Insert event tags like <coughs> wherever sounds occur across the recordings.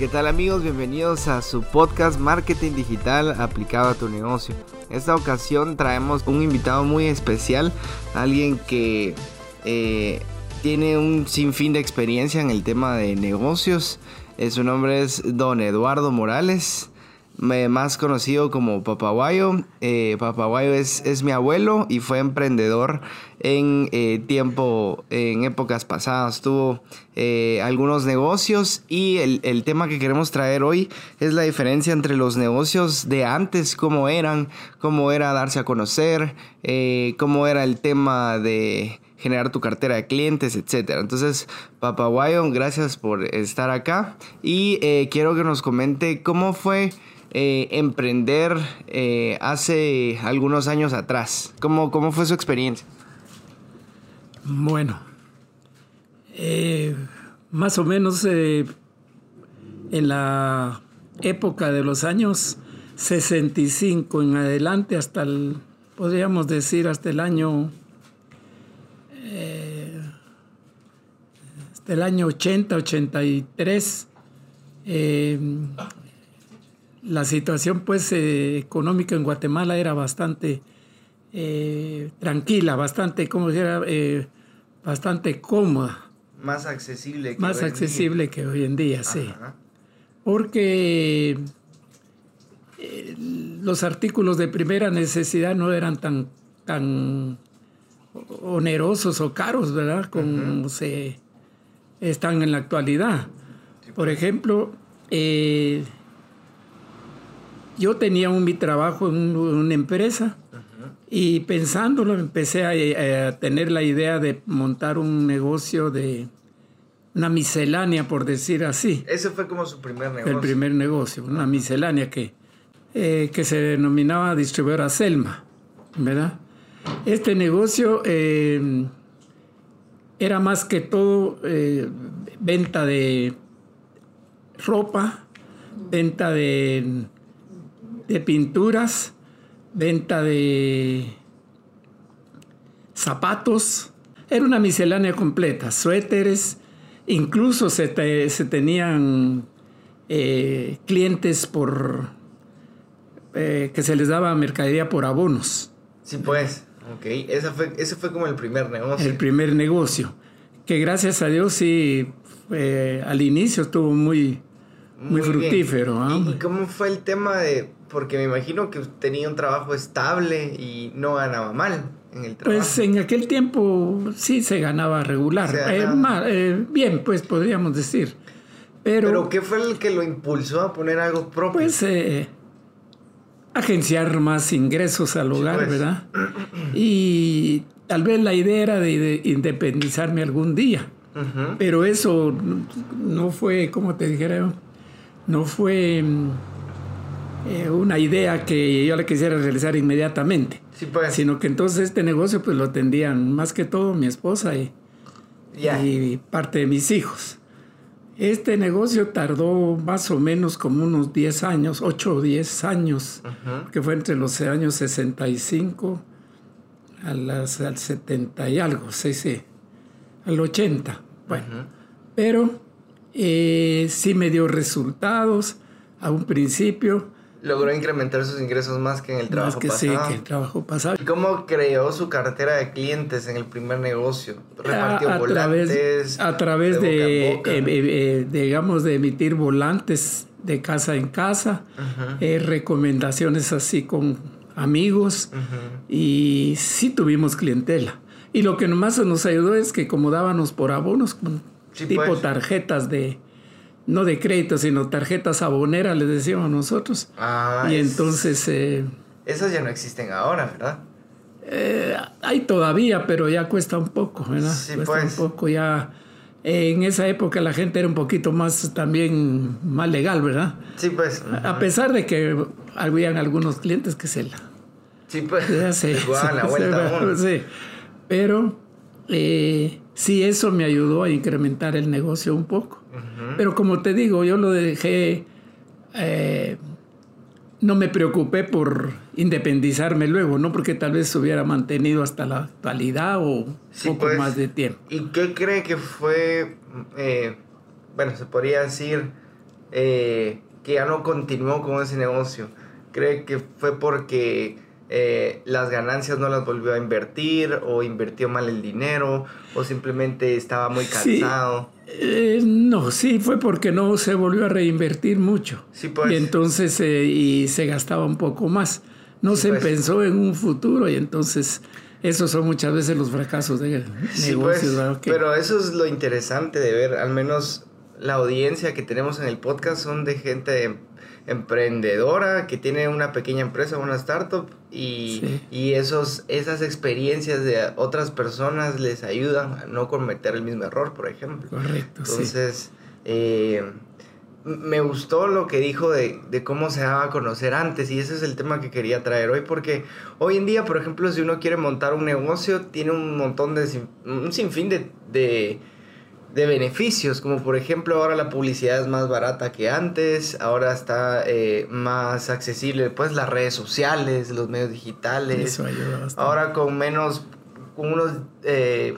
¿Qué tal amigos? Bienvenidos a su podcast Marketing Digital aplicado a tu negocio. Esta ocasión traemos un invitado muy especial, alguien que eh, tiene un sinfín de experiencia en el tema de negocios. Eh, su nombre es Don Eduardo Morales más conocido como Papaguayo. Eh, Papaguayo es, es, mi abuelo y fue emprendedor en eh, tiempo, en épocas pasadas. Tuvo eh, algunos negocios y el, el, tema que queremos traer hoy es la diferencia entre los negocios de antes, cómo eran, cómo era darse a conocer, eh, cómo era el tema de generar tu cartera de clientes, etcétera. Entonces, Papaguayo, gracias por estar acá y quiero que nos comente cómo fue eh, emprender eh, hace algunos años atrás? ¿Cómo, cómo fue su experiencia? Bueno, eh, más o menos en la época de los años 65 en adelante hasta el, podríamos decir, hasta el año hasta el año 80, 83, la situación pues eh, económica en Guatemala era bastante eh, tranquila, bastante, como dijera, eh, bastante cómoda. Más accesible que Más hoy accesible día. que hoy en día, sí. Porque los artículos de primera necesidad no eran tan, tan onerosos o caros, ¿verdad? Como se están en la actualidad. Por pues. ejemplo, yo tenía un, mi trabajo en una empresa y pensándolo empecé a, tener la idea de montar un negocio de una miscelánea, por decir así. Ese fue como su primer negocio. El primer negocio, una miscelánea que, eh, que se denominaba distribuidora Selma, ¿verdad? Este negocio eh, era más que todo eh, venta de ropa, venta de de pinturas, venta de zapatos. Era una miscelánea completa, suéteres, incluso se, tenían eh, clientes por eh, que se les daba mercadería por abonos. Sí, pues, ok. Ese fue, ese fue como el primer negocio. El primer negocio, que gracias a Dios sí, al inicio estuvo muy, muy, fructífero. ¿ah? ¿Y cómo fue el tema de porque me imagino que tenía un trabajo estable y no ganaba mal en el trabajo. Pues en aquel tiempo sí se ganaba regular. Eh, eh, bien, pues podríamos decir. Pero, Pero ¿qué fue el que lo impulsó a poner algo propio? Pues eh, agenciar más ingresos al hogar, pues. ¿verdad? <clears throat> Y tal vez la idea era de, independizarme algún día. Pero eso no fue, como te dijera, no fue mm, eh, una idea que yo le quisiera realizar inmediatamente. Pues. Sino que entonces este negocio pues lo tendían más que todo mi esposa y, y parte de mis hijos. Este negocio tardó más o menos como unos 10 años, 8 o 10 años, que fue entre los años 65 a las, al 70 y algo, sí, sí, al 80. Bueno, pero eh, sí me dio resultados a un principio logró incrementar sus ingresos más que en el trabajo más que pasado. Sí, que el trabajo pasado. ¿Y cómo creó su cartera de clientes en el primer negocio? ¿Repartió volantes? a través de, eh, eh, eh, digamos, de emitir volantes de casa en casa, recomendaciones así con amigos y sí tuvimos clientela. Y lo que más nos ayudó es que como dábamos por abonos, tipo pues. tarjetas de no de crédito, sino tarjetas aboneras, les decíamos nosotros. Ah, y entonces... Eh, esas ya no existen ahora, ¿verdad? Eh, hay todavía, pero ya cuesta un poco, ¿verdad? Sí, cuesta pues. un poco ya. en esa época la gente era un poquito más también más legal, ¿verdad? Sí, pues. A pesar de que habían algunos clientes que se la... Sí, pues. Se, <laughs> <laughs> la vuelta. <laughs> sí. Pero eh, sí, eso me ayudó a incrementar el negocio un poco. Pero como te digo, yo lo dejé, eh, no me preocupé por independizarme luego, ¿no? Porque tal vez se hubiera mantenido hasta la actualidad o un poco pues. más de tiempo. ¿Y qué cree que fue, eh, bueno, se podría decir, eh, que ya no continuó con ese negocio? ¿Cree que fue porque eh, las ganancias no las volvió a invertir o invirtió mal el dinero o simplemente estaba muy cansado? Eh, no, sí, fue porque no se volvió a reinvertir mucho. Sí, pues. Y entonces y se gastaba un poco más. No se pues. pensó en un futuro y entonces esos son muchas veces los fracasos de sí, negocios. Pues, Pero eso es lo interesante de ver, al menos la audiencia que tenemos en el podcast son de gente emprendedora que tiene una pequeña empresa, una startup y, y esos, esas experiencias de otras personas les ayudan a no cometer el mismo error, por ejemplo. Correcto. Entonces, eh, me gustó lo que dijo de, de, cómo se daba a conocer antes y ese es el tema que quería traer hoy porque hoy en día, por ejemplo, si uno quiere montar un negocio, tiene un montón de, un sinfín de, de, de beneficios, como por ejemplo ahora la publicidad es más barata que antes, ahora está eh, más accesible pues las redes sociales, los medios digitales, Eso ayuda bastante. ahora con menos, con unos... Eh,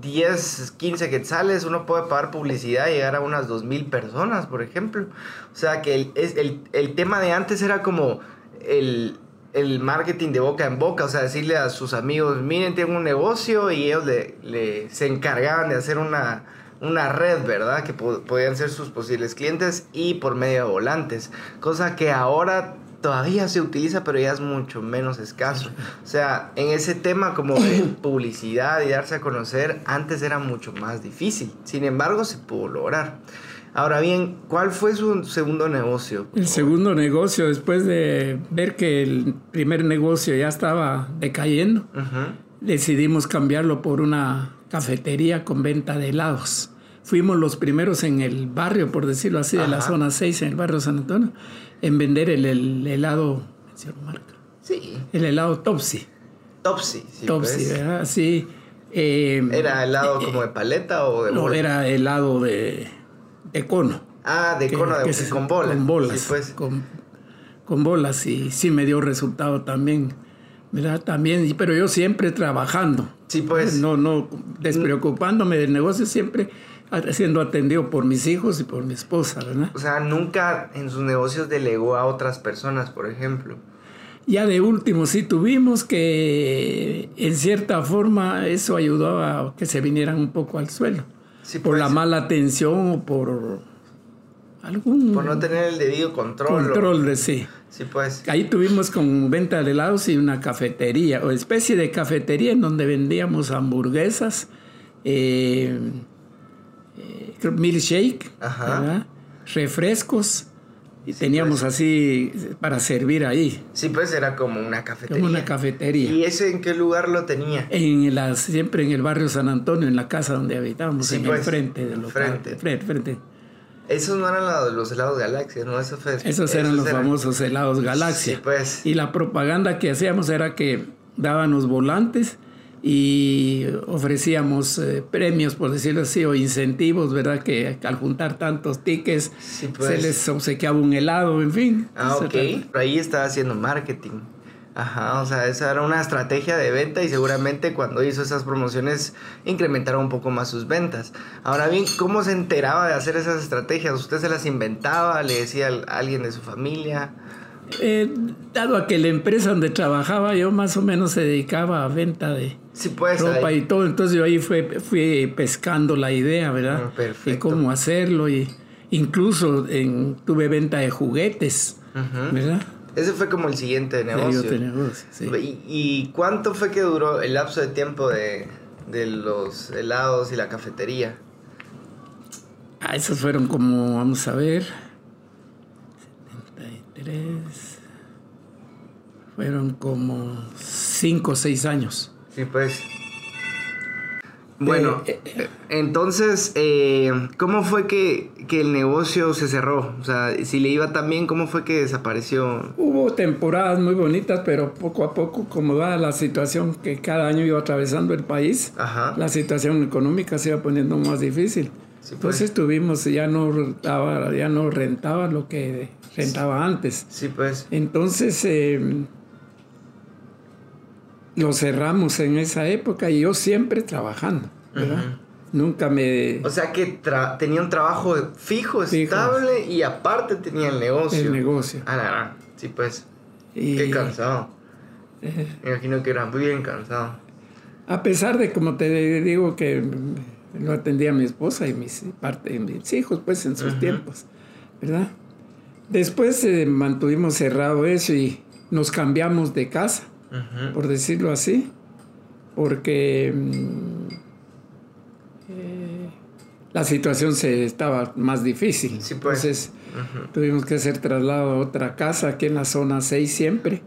10, 15 quetzales, uno puede pagar publicidad y llegar a unas 2.000 personas, por ejemplo. O sea que el, es, el, el tema de antes era como el, el, marketing de boca en boca, o sea, decirle a sus amigos, miren, tengo un negocio y ellos le, le se encargaban de hacer una, una red, ¿verdad? Que podían ser sus posibles clientes y por medio de volantes. Cosa que ahora todavía se utiliza, pero ya es mucho menos escaso. O sea, en ese tema como de <coughs> publicidad y darse a conocer, antes era mucho más difícil. Sin embargo, se pudo lograr. Ahora bien, ¿cuál fue su segundo negocio? El segundo negocio, después de ver que el primer negocio ya estaba decayendo, decidimos cambiarlo por una cafetería con venta de helados. Fuimos los primeros en el barrio, por decirlo así, de la zona 6, en el barrio San Antonio en vender el, el helado, marca? Sí. El helado Topsy. Topsy, sí. Topsy, pues. ¿verdad? Sí. Eh, ¿Era helado eh, como de paleta o de No, era helado de, de cono. Ah, de cono, de, con bolas. Con bolas. Sí, pues. con, con, bolas y sí me dio resultado también. ¿Verdad? También, pero yo siempre trabajando. Sí, pues. No, no, despreocupándome del negocio, siempre siendo atendido por mis hijos y por mi esposa, ¿verdad? O sea, nunca en sus negocios delegó a otras personas, por ejemplo. Ya de último sí tuvimos que, en cierta forma, eso ayudó a que se vinieran un poco al suelo. Sí, por pues. la mala atención o por algún... Por no tener el debido control. Control de sí. Sí, pues. Ahí tuvimos con venta de helados y una cafetería, o especie de cafetería en donde vendíamos hamburguesas, eh, milkshake, refrescos. Y teníamos pues. así para servir ahí. Sí, pues era como una cafetería. Como una cafetería. ¿Y ese en qué lugar lo tenía? En la, siempre en el barrio San Antonio, en la casa donde habitábamos, en el pues. frente del local. Frente. frente, frente. Esos no eran los helados Galaxia, ¿no? Eso fue, esos eran los famosos helados Galaxia. Sí, pues. Y la propaganda que hacíamos era que daban los volantes y ofrecíamos eh, premios, por decirlo así, o incentivos, ¿verdad? Que al juntar tantos tickets se pues. les obsequiaba un helado, en fin. Ah, ok. Pero ahí estaba haciendo marketing. Ajá, o sea, esa era una estrategia de venta y seguramente cuando hizo esas promociones incrementaron un poco más sus ventas. Ahora bien, ¿cómo se enteraba de hacer esas estrategias? ¿Usted se las inventaba? ¿Le decía a alguien de su familia? Eh, dado a que la empresa donde trabajaba yo más o menos se dedicaba a venta de pues, ropa y todo, entonces yo ahí fui, fui pescando la idea, ¿verdad? Ah, y cómo hacerlo y incluso en, tuve venta de juguetes, ¿verdad? Ese fue como el siguiente negocio. ¿Y, cuánto fue que duró el lapso de tiempo de, de los helados y la cafetería? Ah, esos fueron como, vamos a ver, fueron como cinco o seis años. Sí, pues. Bueno, eh, eh, entonces, eh, ¿cómo fue que, que, el negocio se cerró? O sea, si le iba tan bien, ¿cómo fue que desapareció? Hubo temporadas muy bonitas, pero poco a poco, como dada la situación que cada año iba atravesando el país, la situación económica se iba poniendo más difícil. Pues. Entonces tuvimos, ya no, rentaba, ya no rentaba lo que rentaba antes. Sí, pues. Entonces lo cerramos en esa época y yo siempre trabajando, ¿verdad? Nunca me... O sea que tenía un trabajo fijo, estable y aparte tenía el negocio. El negocio. Ah, la, sí, pues. Qué cansado. Eh. Me imagino que era muy bien cansado. A pesar de, como te digo, que lo atendía mi esposa y mis, parte, mis hijos, pues, en sus tiempos, ¿verdad? Después eh, mantuvimos cerrado eso y nos cambiamos de casa, por decirlo así, porque mm, eh, la situación se estaba más difícil. Sí, pues. Entonces tuvimos que hacer traslado a otra casa aquí en la zona 6 siempre,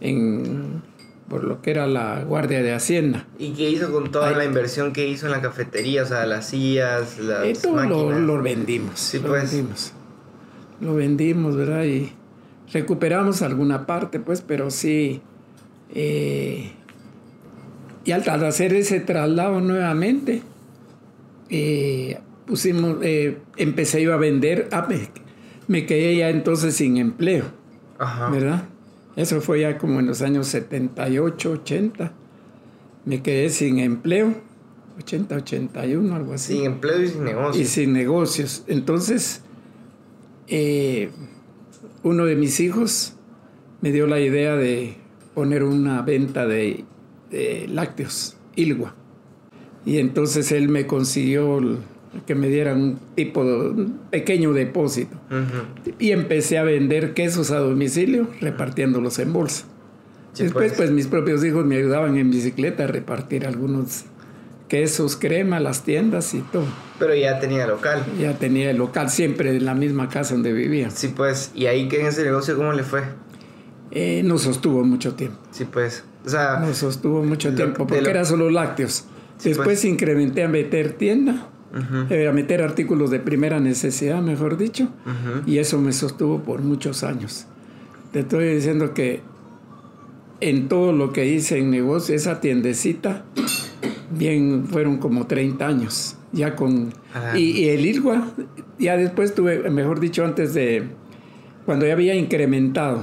en, por lo que era la Guardia de Hacienda. ¿Y qué hizo con toda la inversión que hizo en la cafetería? O sea, las sillas, las eh, todo Lo, lo, vendimos. Sí, lo pues. vendimos lo vendimos, ¿verdad? Y recuperamos alguna parte, pues, pero sí. Eh, y al, hacer ese traslado nuevamente, eh, pusimos, eh, empecé yo a vender, ah, me, quedé ya entonces sin empleo, ¿verdad? Eso fue ya como en los años 78, 80. Me quedé sin empleo, 80, 81, algo así. Sin empleo y sin negocios. Y sin negocios. Entonces, eh, uno de mis hijos me dio la idea de poner una venta de, lácteos, Ilgua. Y entonces él me consiguió que me dieran un tipo de pequeño depósito. Y empecé a vender quesos a domicilio, repartiéndolos en bolsa. Después, pues. pues mis propios hijos me ayudaban en bicicleta a repartir algunos quesos, crema, las tiendas y todo. Pero ya tenía local. Ya tenía el local, siempre en la misma casa donde vivía. Sí, pues. ¿Y ahí que en ese negocio cómo le fue? Eh, nos sostuvo mucho tiempo. Sí, pues. O sea, nos sostuvo mucho tiempo, porque era solo lácteos. Después pues. incrementé a meter tienda, eh, a meter artículos de primera necesidad, mejor dicho, y eso me sostuvo por muchos años. Te estoy diciendo que en todo lo que hice en negocio, esa tiendecita bien, fueron como 30 años, ya con... Y, el IRGUA, ya después tuve, mejor dicho, antes de, cuando ya había incrementado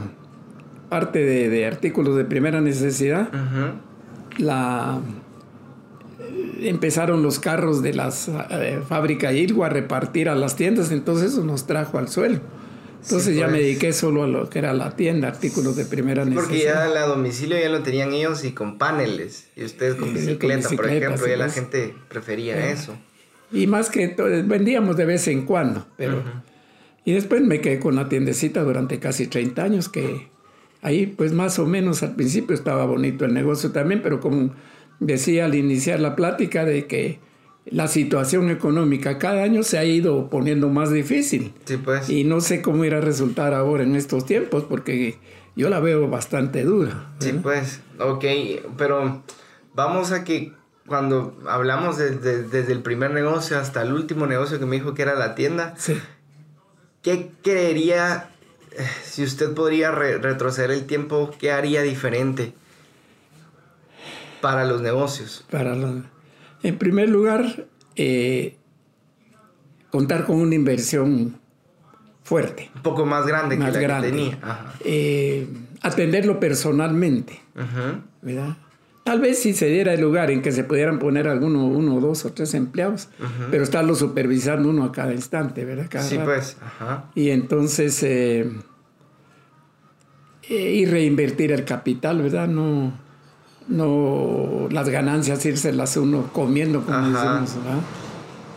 parte de, artículos de primera necesidad, la empezaron los carros de las eh, fábrica IRGUA a repartir a las tiendas, entonces eso nos trajo al suelo. Entonces ya me pues. dediqué solo a lo que era la tienda, artículos de primera necesidad. Porque ya a domicilio ya lo tenían ellos y con paneles. Y ustedes con, bicicleta, por ejemplo, ya la gente prefería eso. Y más que vendíamos de vez en cuando, pero... Y después me quedé con la tiendecita durante casi 30 años, que ahí pues más o menos al principio estaba bonito el negocio también, pero como decía al iniciar la plática de que la situación económica cada año se ha ido poniendo más difícil. Sí, pues. Y no sé cómo irá a resultar ahora en estos tiempos porque yo la veo bastante dura. Sí, pues. Ok, pero vamos a que cuando hablamos desde el primer negocio hasta el último negocio que me dijo que era la tienda, sí. ¿qué creería, si usted podría retroceder el tiempo, qué haría diferente para los negocios? Para los en primer lugar, eh, contar con una inversión fuerte. Un poco más grande que la que tenía. Eh, atenderlo personalmente. ¿verdad? Tal vez si se diera el lugar en que se pudieran poner alguno, uno, dos o tres empleados, pero estarlo supervisando uno a cada instante, ¿verdad? sí, pues. Y entonces, eh, y reinvertir el capital, ¿verdad? No, no las ganancias las uno comiendo, como decimos,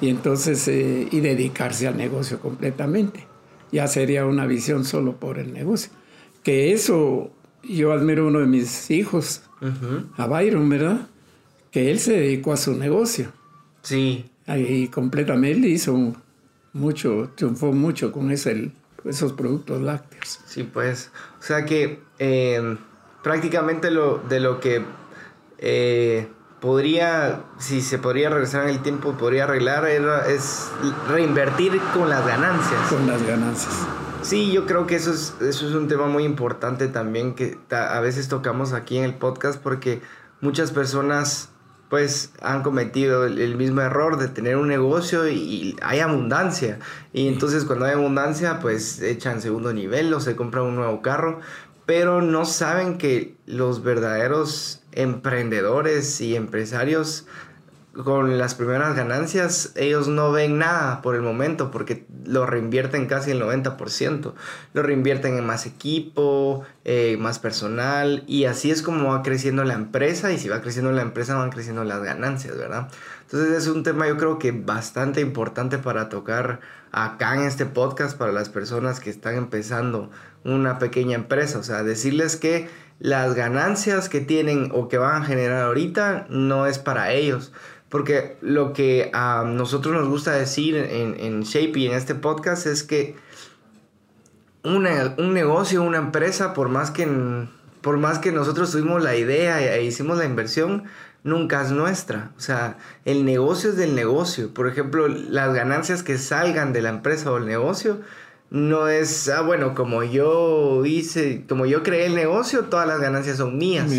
Y entonces, eh, y dedicarse al negocio completamente. Ya sería una visión solo por el negocio. Que eso, yo admiro a uno de mis hijos, a Byron, ¿verdad? Que él se dedicó a su negocio. Sí. Y completamente hizo mucho, triunfó mucho con ese, esos productos lácteos. Sí, pues. O sea que eh, prácticamente lo, de lo que eh, podría, si se podría regresar en el tiempo, podría arreglar, es reinvertir con las ganancias. Con las ganancias. Sí, yo creo que eso es, eso es un tema muy importante también que a veces tocamos aquí en el podcast porque muchas personas pues han cometido el, mismo error de tener un negocio y, hay abundancia. Y entonces cuando hay abundancia pues echan segundo nivel o se compran un nuevo carro, pero no saben que los verdaderos emprendedores y empresarios con las primeras ganancias, ellos no ven nada por el momento porque lo reinvierten casi el 90%. Lo reinvierten en más equipo, eh, más personal y así es como va creciendo la empresa y si va creciendo la empresa van creciendo las ganancias, ¿verdad? Entonces es un tema yo creo que bastante importante para tocar acá en este podcast para las personas que están empezando una pequeña empresa. O sea, decirles que las ganancias que tienen o que van a generar ahorita no es para ellos. Porque lo que a nosotros nos gusta decir en, en Shape y en este podcast es que un negocio, una empresa, por más que, por más que nosotros tuvimos la idea e hicimos la inversión, nunca es nuestra. O sea, el negocio es del negocio. Por ejemplo, las ganancias que salgan de la empresa o el negocio no es, ah, bueno, como yo hice, como yo creé el negocio, todas las ganancias son mías.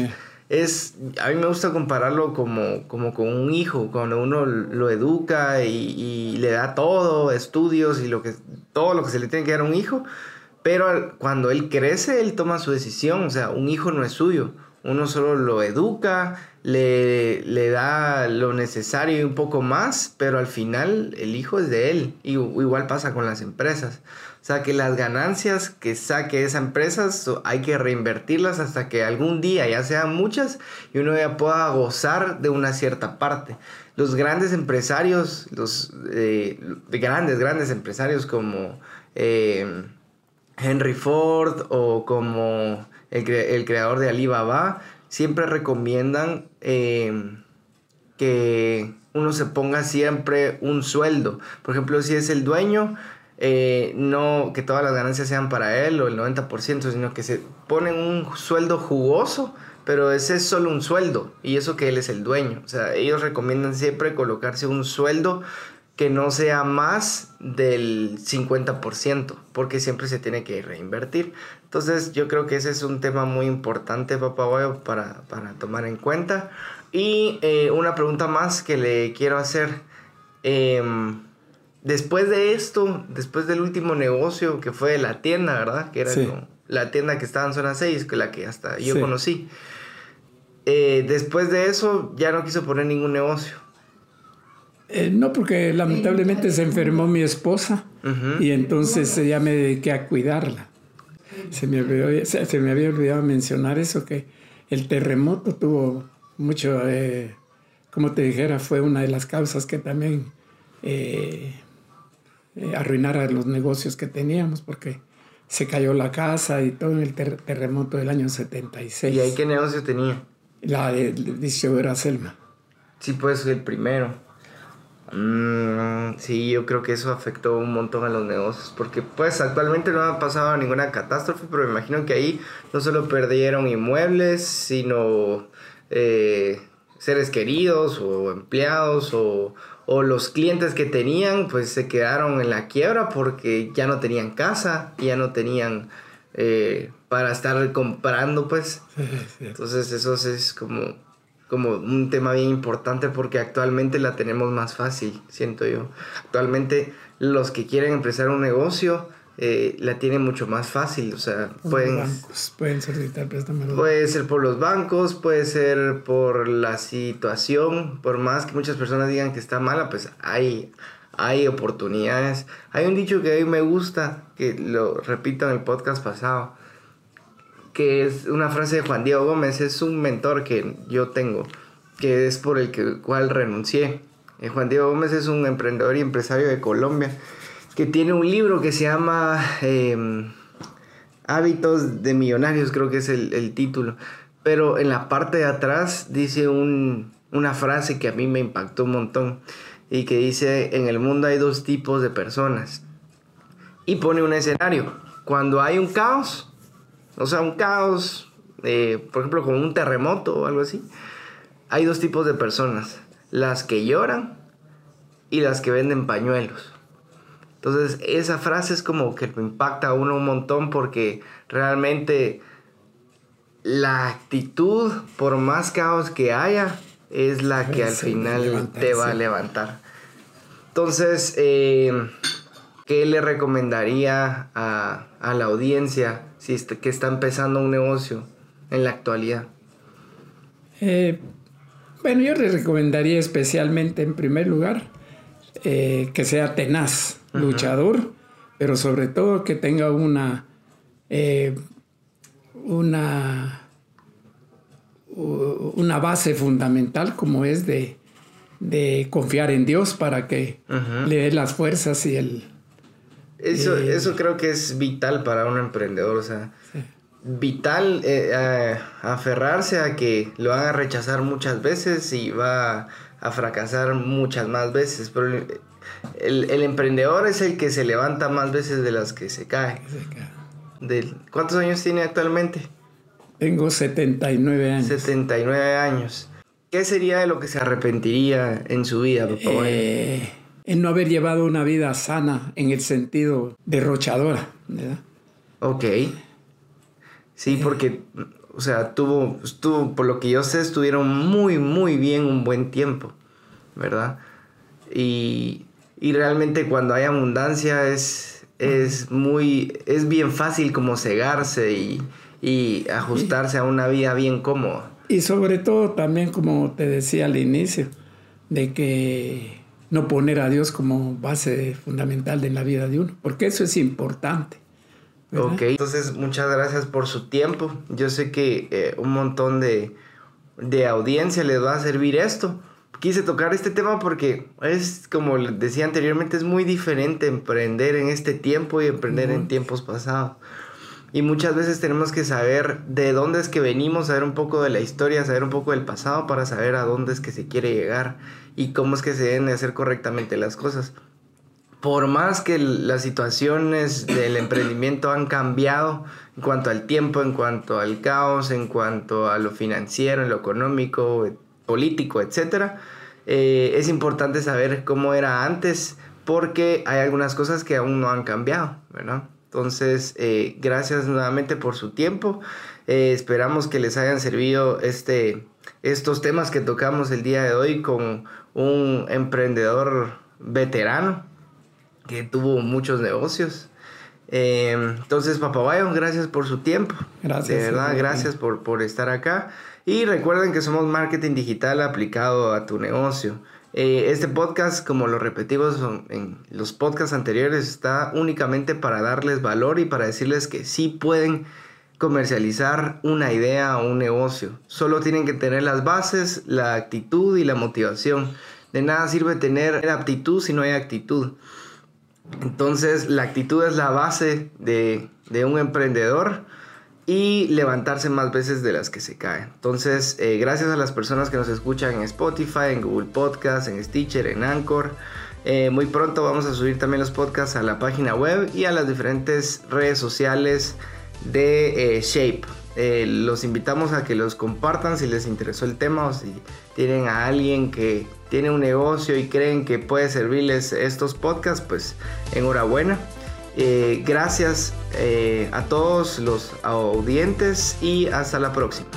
Es, a mí me gusta compararlo como, como con un hijo, cuando uno lo educa y, le da todo, estudios y lo que, todo lo que se le tiene que dar a un hijo, pero cuando él crece, él toma su decisión, o sea, un hijo no es suyo, uno solo lo educa, le, le, da lo necesario y un poco más, pero al final el hijo es de él. Y igual pasa con las empresas. Sea que las ganancias que saque esa empresa hay que reinvertirlas hasta que algún día ya sean muchas y uno ya pueda gozar de una cierta parte. Los grandes empresarios, los eh, grandes, grandes empresarios como eh, Henry Ford o como el, el creador de Alibaba, siempre recomiendan eh, que uno se ponga siempre un sueldo. Por ejemplo, si es el dueño, eh, no que todas las ganancias sean para él o el 90%, sino que se ponen un sueldo jugoso, pero ese es solo un sueldo y eso que él es el dueño. O sea, ellos recomiendan siempre colocarse un sueldo que no sea más del 50%, porque siempre se tiene que reinvertir. Entonces yo creo que ese es un tema muy importante, papá para, para tomar en cuenta. Y eh, una pregunta más que le quiero hacer. Em, después de esto, después del último negocio que fue la tienda, ¿verdad? Que era la tienda que estaba en zona 6, que la que hasta yo conocí. Eh, después de eso ya no quiso poner ningún negocio. Eh, no, porque lamentablemente se enfermó mi esposa y entonces ya me dediqué a cuidarla. Se me, se, me había olvidado mencionar eso, que el terremoto tuvo mucho, eh, como te dijera, fue una de las causas que también eh, arruinara los negocios que teníamos, porque se cayó la casa y todo en el terremoto del año 76. ¿Y ahí qué negocio tenía? La de, de, Selma. Sí, pues el primero. Mm, sí, yo creo que eso afectó un montón a los negocios, porque pues actualmente no ha pasado ninguna catástrofe, pero me imagino que ahí no solo perdieron inmuebles, sino eh, seres queridos o empleados o, o, los clientes que tenían, pues se quedaron en la quiebra porque ya no tenían casa, ya no tenían eh, para estar comprando, pues. <laughs> Entonces eso es como como un tema bien importante porque actualmente la tenemos más fácil, siento yo. Actualmente los que quieren empezar un negocio eh, la tienen mucho más fácil, o sea, pueden... pueden solicitar préstamos. Puede ser por los bancos, puede ser por la situación, por más que muchas personas digan que está mala, pues hay, hay oportunidades. Hay un dicho que a mí me gusta, que lo repito en el podcast pasado, que es una frase de Juan Diego Gómez, es un mentor que yo tengo, que es por el que, cual renuncié. Eh, Juan Diego Gómez es un emprendedor y empresario de Colombia que tiene un libro que se llama em, Hábitos de Millonarios, creo que es el, título. Pero en la parte de atrás dice una frase que a mí me impactó un montón y que dice, en el mundo hay dos tipos de personas. Y pone un escenario. Cuando hay un caos, o sea, un caos, eh, por ejemplo, como un terremoto o algo así. Hay dos tipos de personas, las que lloran y las que venden pañuelos. Entonces, esa frase es como que lo impacta a uno un montón porque realmente la actitud, por más caos que haya, es la que al final te va a levantar. Entonces, eh, ¿qué le recomendaría a, a la audiencia si que está empezando un negocio en la actualidad? Eh, Bueno, yo le recomendaría especialmente, en primer lugar, eh, que sea tenaz, luchador, pero sobre todo que tenga una, eh, una, una base fundamental como es de, confiar en Dios para que le dé las fuerzas y el... Eso, eh, eso creo que es vital para un emprendedor, o sea, vital eh, aferrarse a que lo van a rechazar muchas veces y va a fracasar muchas más veces. Pero el, emprendedor es el que se levanta más veces de las que se cae. ¿Cuántos años tiene actualmente? Tengo 79 años. 79 años. ¿Qué sería de lo que se arrepentiría en su vida, papá? Eh, en no haber llevado una vida sana en el sentido derrochadora, ¿verdad? Ok. Sí, porque, o sea, tuvo, estuvo, por lo que yo sé, estuvieron muy, muy bien un buen tiempo, ¿verdad? Y, realmente cuando hay abundancia es, es muy, es bien fácil como cegarse y, ajustarse a una vida bien cómoda. Y sobre todo también, como te decía al inicio, de que no poner a Dios como base fundamental de la vida de uno, porque eso es importante. Ok, entonces muchas gracias por su tiempo. Yo sé que eh, un montón de, de audiencia les va a servir esto. Quise tocar este tema porque es, como decía anteriormente, es muy diferente emprender en este tiempo y emprender en tiempos pasados. Y muchas veces tenemos que saber de dónde es que venimos, saber un poco de la historia, saber un poco del pasado para saber a dónde es que se quiere llegar y cómo es que se deben de hacer correctamente las cosas por más que las situaciones del emprendimiento han cambiado en cuanto al tiempo, en cuanto al caos, en cuanto a lo financiero, en lo económico, político, etc., eh, es importante saber cómo era antes porque hay algunas cosas que aún no han cambiado, ¿verdad? Entonces, eh, gracias nuevamente por su tiempo. Eh, esperamos que les hayan servido este, estos temas que tocamos el día de hoy con un emprendedor veterano que tuvo muchos negocios. Eh, entonces, Papá Bayon, gracias por su tiempo. Gracias. De verdad, gracias por, por estar acá. Y recuerden que somos marketing digital aplicado a tu negocio. Eh, este podcast, como lo repetimos en los podcasts anteriores, está únicamente para darles valor y para decirles que sí pueden comercializar una idea o un negocio. Solo tienen que tener las bases, la actitud y la motivación. De nada sirve tener aptitud si no hay actitud. Entonces, la actitud es la base de, un emprendedor y levantarse más veces de las que se caen. Entonces, eh, gracias a las personas que nos escuchan en Spotify, en Google Podcast, en Stitcher, en Anchor. Eh, muy pronto vamos a subir también los podcasts a la página web y a las diferentes redes sociales de eh, Shape. los invitamos a que los compartan si les interesó el tema o si tienen a alguien que tiene un negocio y creen que puede servirles estos podcasts, pues enhorabuena. Eh, gracias eh, a todos los audientes y hasta la próxima.